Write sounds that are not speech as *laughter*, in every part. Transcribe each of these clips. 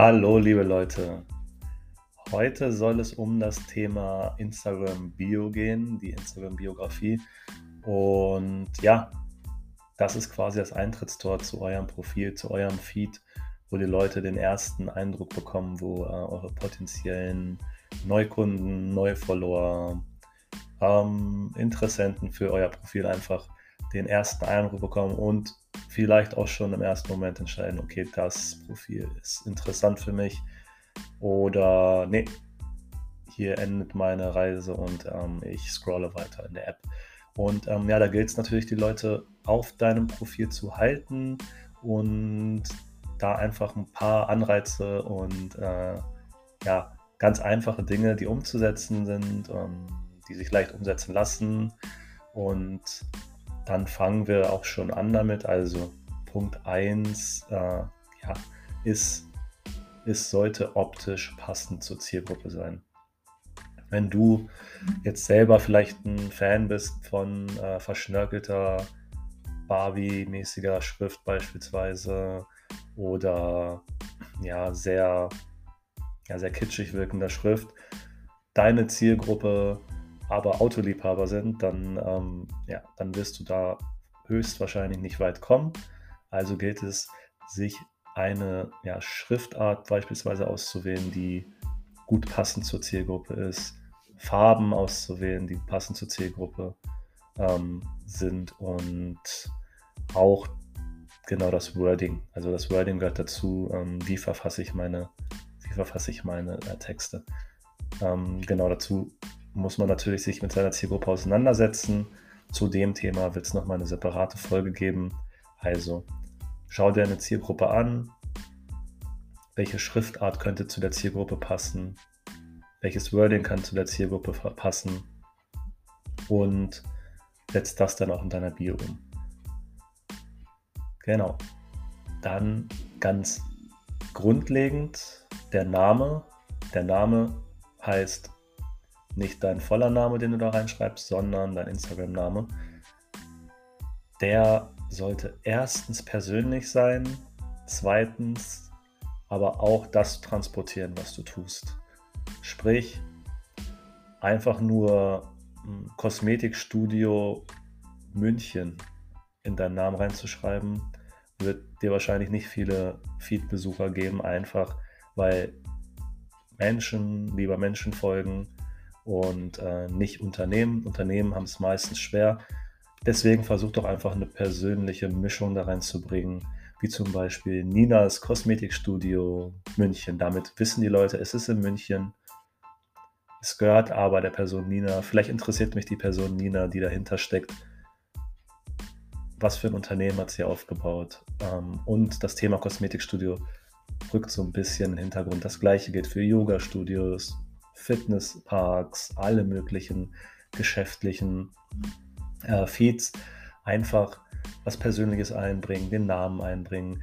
Hallo, liebe Leute. Heute soll es um das Thema Instagram Bio gehen, die Instagram Biografie. Und ja, das ist quasi das Eintrittstor zu eurem Profil, zu eurem Feed, wo die Leute den ersten Eindruck bekommen, wo äh, eure potenziellen Neukunden, Neufollower, ähm, Interessenten für euer Profil einfach den ersten Eindruck bekommen und vielleicht auch schon im ersten Moment entscheiden, okay, das Profil ist interessant für mich oder nee, hier endet meine Reise und ähm, ich scrolle weiter in der App. Und ähm, ja, da gilt es natürlich, die Leute auf deinem Profil zu halten und da einfach ein paar Anreize und äh, ja, ganz einfache Dinge, die umzusetzen sind, ähm, die sich leicht umsetzen lassen. Und dann fangen wir auch schon an damit. Also Punkt 1 äh, ja, ist, es sollte optisch passend zur Zielgruppe sein. Wenn du jetzt selber vielleicht ein Fan bist von äh, verschnörkelter Barbie-mäßiger Schrift beispielsweise oder ja, sehr, ja, sehr kitschig wirkender Schrift, deine Zielgruppe aber Autoliebhaber sind, dann, ähm, ja, dann wirst du da höchstwahrscheinlich nicht weit kommen. Also gilt es, sich eine ja, Schriftart beispielsweise auszuwählen, die gut passend zur Zielgruppe ist, Farben auszuwählen, die passend zur Zielgruppe ähm, sind und auch genau das Wording. Also das Wording gehört dazu, ähm, wie verfasse ich meine, wie verfasse ich meine äh, Texte. Ähm, genau dazu muss man natürlich sich mit seiner Zielgruppe auseinandersetzen. Zu dem Thema wird es nochmal eine separate Folge geben. Also schau dir eine Zielgruppe an. Welche Schriftart könnte zu der Zielgruppe passen? Welches Wording kann zu der Zielgruppe passen? Und setz das dann auch in deiner Bio um. Genau. Dann ganz grundlegend der Name. Der Name heißt nicht dein voller Name, den du da reinschreibst, sondern dein Instagram-Name. Der sollte erstens persönlich sein, zweitens aber auch das transportieren, was du tust. Sprich, einfach nur hm, Kosmetikstudio München in deinen Namen reinzuschreiben, wird dir wahrscheinlich nicht viele Feed-Besucher geben, einfach weil Menschen lieber Menschen folgen und äh, nicht Unternehmen. Unternehmen haben es meistens schwer. Deswegen versuch doch einfach eine persönliche Mischung da reinzubringen, wie zum Beispiel Ninas Kosmetikstudio München. Damit wissen die Leute, es ist in München. Es gehört aber der Person Nina. Vielleicht interessiert mich die Person Nina, die dahinter steckt. Was für ein Unternehmen hat sie aufgebaut? Ähm, und das Thema Kosmetikstudio rückt so ein bisschen in den Hintergrund. Das gleiche gilt für Yoga-Studios, Fitnessparks, alle möglichen geschäftlichen äh, Feeds einfach was Persönliches einbringen, den Namen einbringen.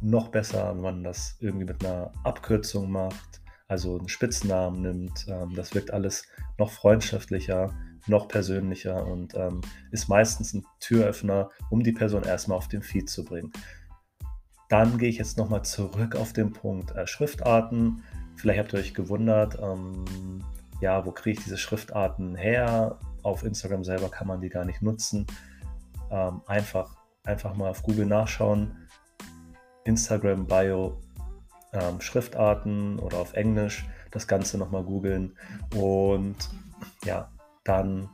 Noch besser, wenn man das irgendwie mit einer Abkürzung macht, also einen Spitznamen nimmt. Ähm, das wirkt alles noch freundschaftlicher, noch persönlicher und ähm, ist meistens ein Türöffner, um die Person erstmal auf den Feed zu bringen. Dann gehe ich jetzt nochmal zurück auf den Punkt äh, Schriftarten. Vielleicht habt ihr euch gewundert, ähm, ja, wo kriege ich diese Schriftarten her? Auf Instagram selber kann man die gar nicht nutzen. Ähm, einfach, einfach mal auf Google nachschauen. Instagram Bio ähm, Schriftarten oder auf Englisch das Ganze nochmal googeln. Und ja, dann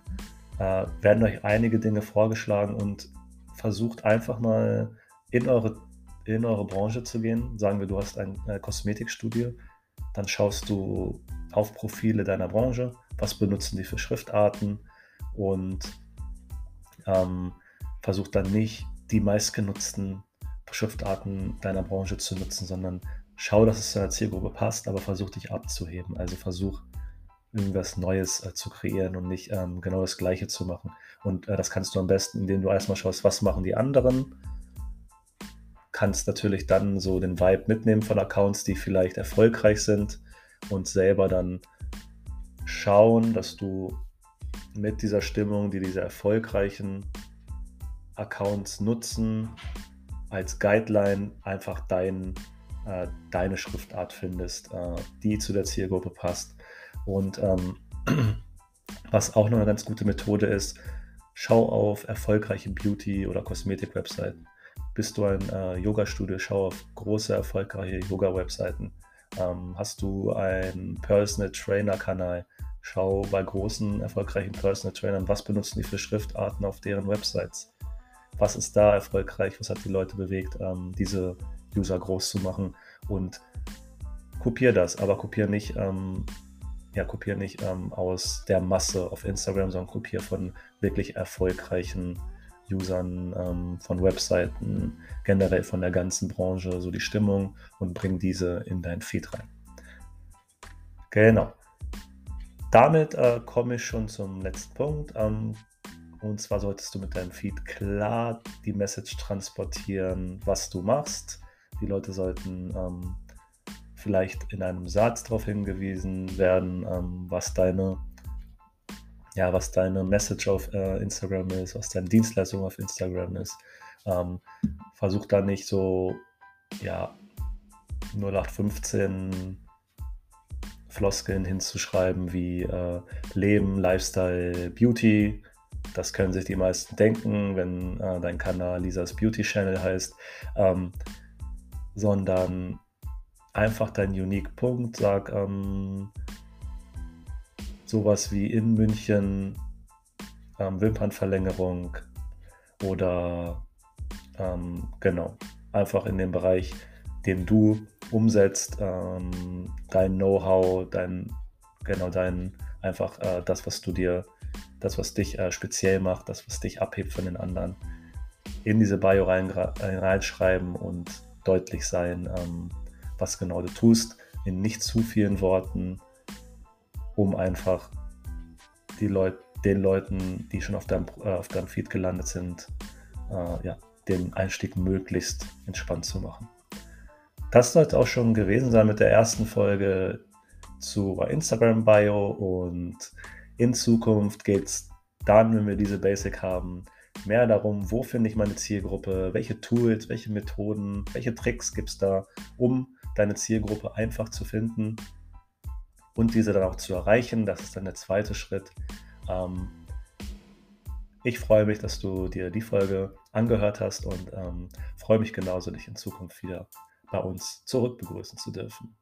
äh, werden euch einige Dinge vorgeschlagen und versucht einfach mal in eure, in eure Branche zu gehen. Sagen wir, du hast ein äh, Kosmetikstudio dann schaust du auf Profile deiner Branche, was benutzen die für Schriftarten und ähm, versuch dann nicht die meistgenutzten Schriftarten deiner Branche zu nutzen, sondern schau, dass es zu deiner Zielgruppe passt, aber versuch dich abzuheben. Also versuch irgendwas Neues äh, zu kreieren und nicht ähm, genau das Gleiche zu machen. Und äh, das kannst du am besten, indem du erstmal schaust, was machen die anderen kannst natürlich dann so den Vibe mitnehmen von Accounts, die vielleicht erfolgreich sind und selber dann schauen, dass du mit dieser Stimmung, die diese erfolgreichen Accounts nutzen, als Guideline einfach dein, äh, deine Schriftart findest, äh, die zu der Zielgruppe passt. Und ähm, *clears throat* was auch noch eine ganz gute Methode ist, schau auf erfolgreiche Beauty- oder Kosmetik-Webseiten. Bist du ein äh, Yoga-Studio, schau auf große, erfolgreiche Yoga-Webseiten. Ähm, hast du einen Personal Trainer-Kanal, schau bei großen, erfolgreichen Personal Trainern, was benutzen die für Schriftarten auf deren Websites. Was ist da erfolgreich, was hat die Leute bewegt, ähm, diese User groß zu machen und kopier das, aber kopier nicht ähm, ja, kopier nicht ähm, aus der Masse auf Instagram, sondern kopier von wirklich erfolgreichen Usern, ähm, von Webseiten, generell von der ganzen Branche, so die Stimmung und bring diese in dein Feed rein. Genau. Damit äh, komme ich schon zum letzten Punkt. Ähm, und zwar solltest du mit deinem Feed klar die Message transportieren, was du machst. Die Leute sollten ähm, vielleicht in einem Satz darauf hingewiesen werden, ähm, was deine ja, was deine Message auf äh, Instagram ist, was deine Dienstleistung auf Instagram ist. Ähm, versuch da nicht so, ja, 0815 Floskeln hinzuschreiben wie äh, Leben, Lifestyle, Beauty. Das können sich die meisten denken, wenn äh, dein Kanal Lisas Beauty Channel heißt. Ähm, sondern einfach deinen Unique-Punkt, sag ähm, sowas wie in München ähm, Wimpernverlängerung oder ähm, genau, einfach in dem Bereich, den du umsetzt, ähm, dein Know-how, dein, genau, dein, einfach äh, das, was du dir, das, was dich äh, speziell macht, das, was dich abhebt von den anderen, in diese Bio rein, reinschreiben und deutlich sein, ähm, was genau du tust, in nicht zu vielen Worten, um einfach die Leut den Leuten, die schon auf deinem, äh, auf deinem Feed gelandet sind, äh, ja, den Einstieg möglichst entspannt zu machen. Das sollte auch schon gewesen sein mit der ersten Folge zu Instagram Bio und in Zukunft geht es dann, wenn wir diese Basic haben, mehr darum, wo finde ich meine Zielgruppe, welche Tools, welche Methoden, welche Tricks gibt es da, um deine Zielgruppe einfach zu finden und diese dann auch zu erreichen. Das ist dann der zweite Schritt. Ähm, ich freue mich, dass du dir die Folge angehört hast und ähm, freue mich genauso, dich in Zukunft wieder bei uns zurück begrüßen zu dürfen.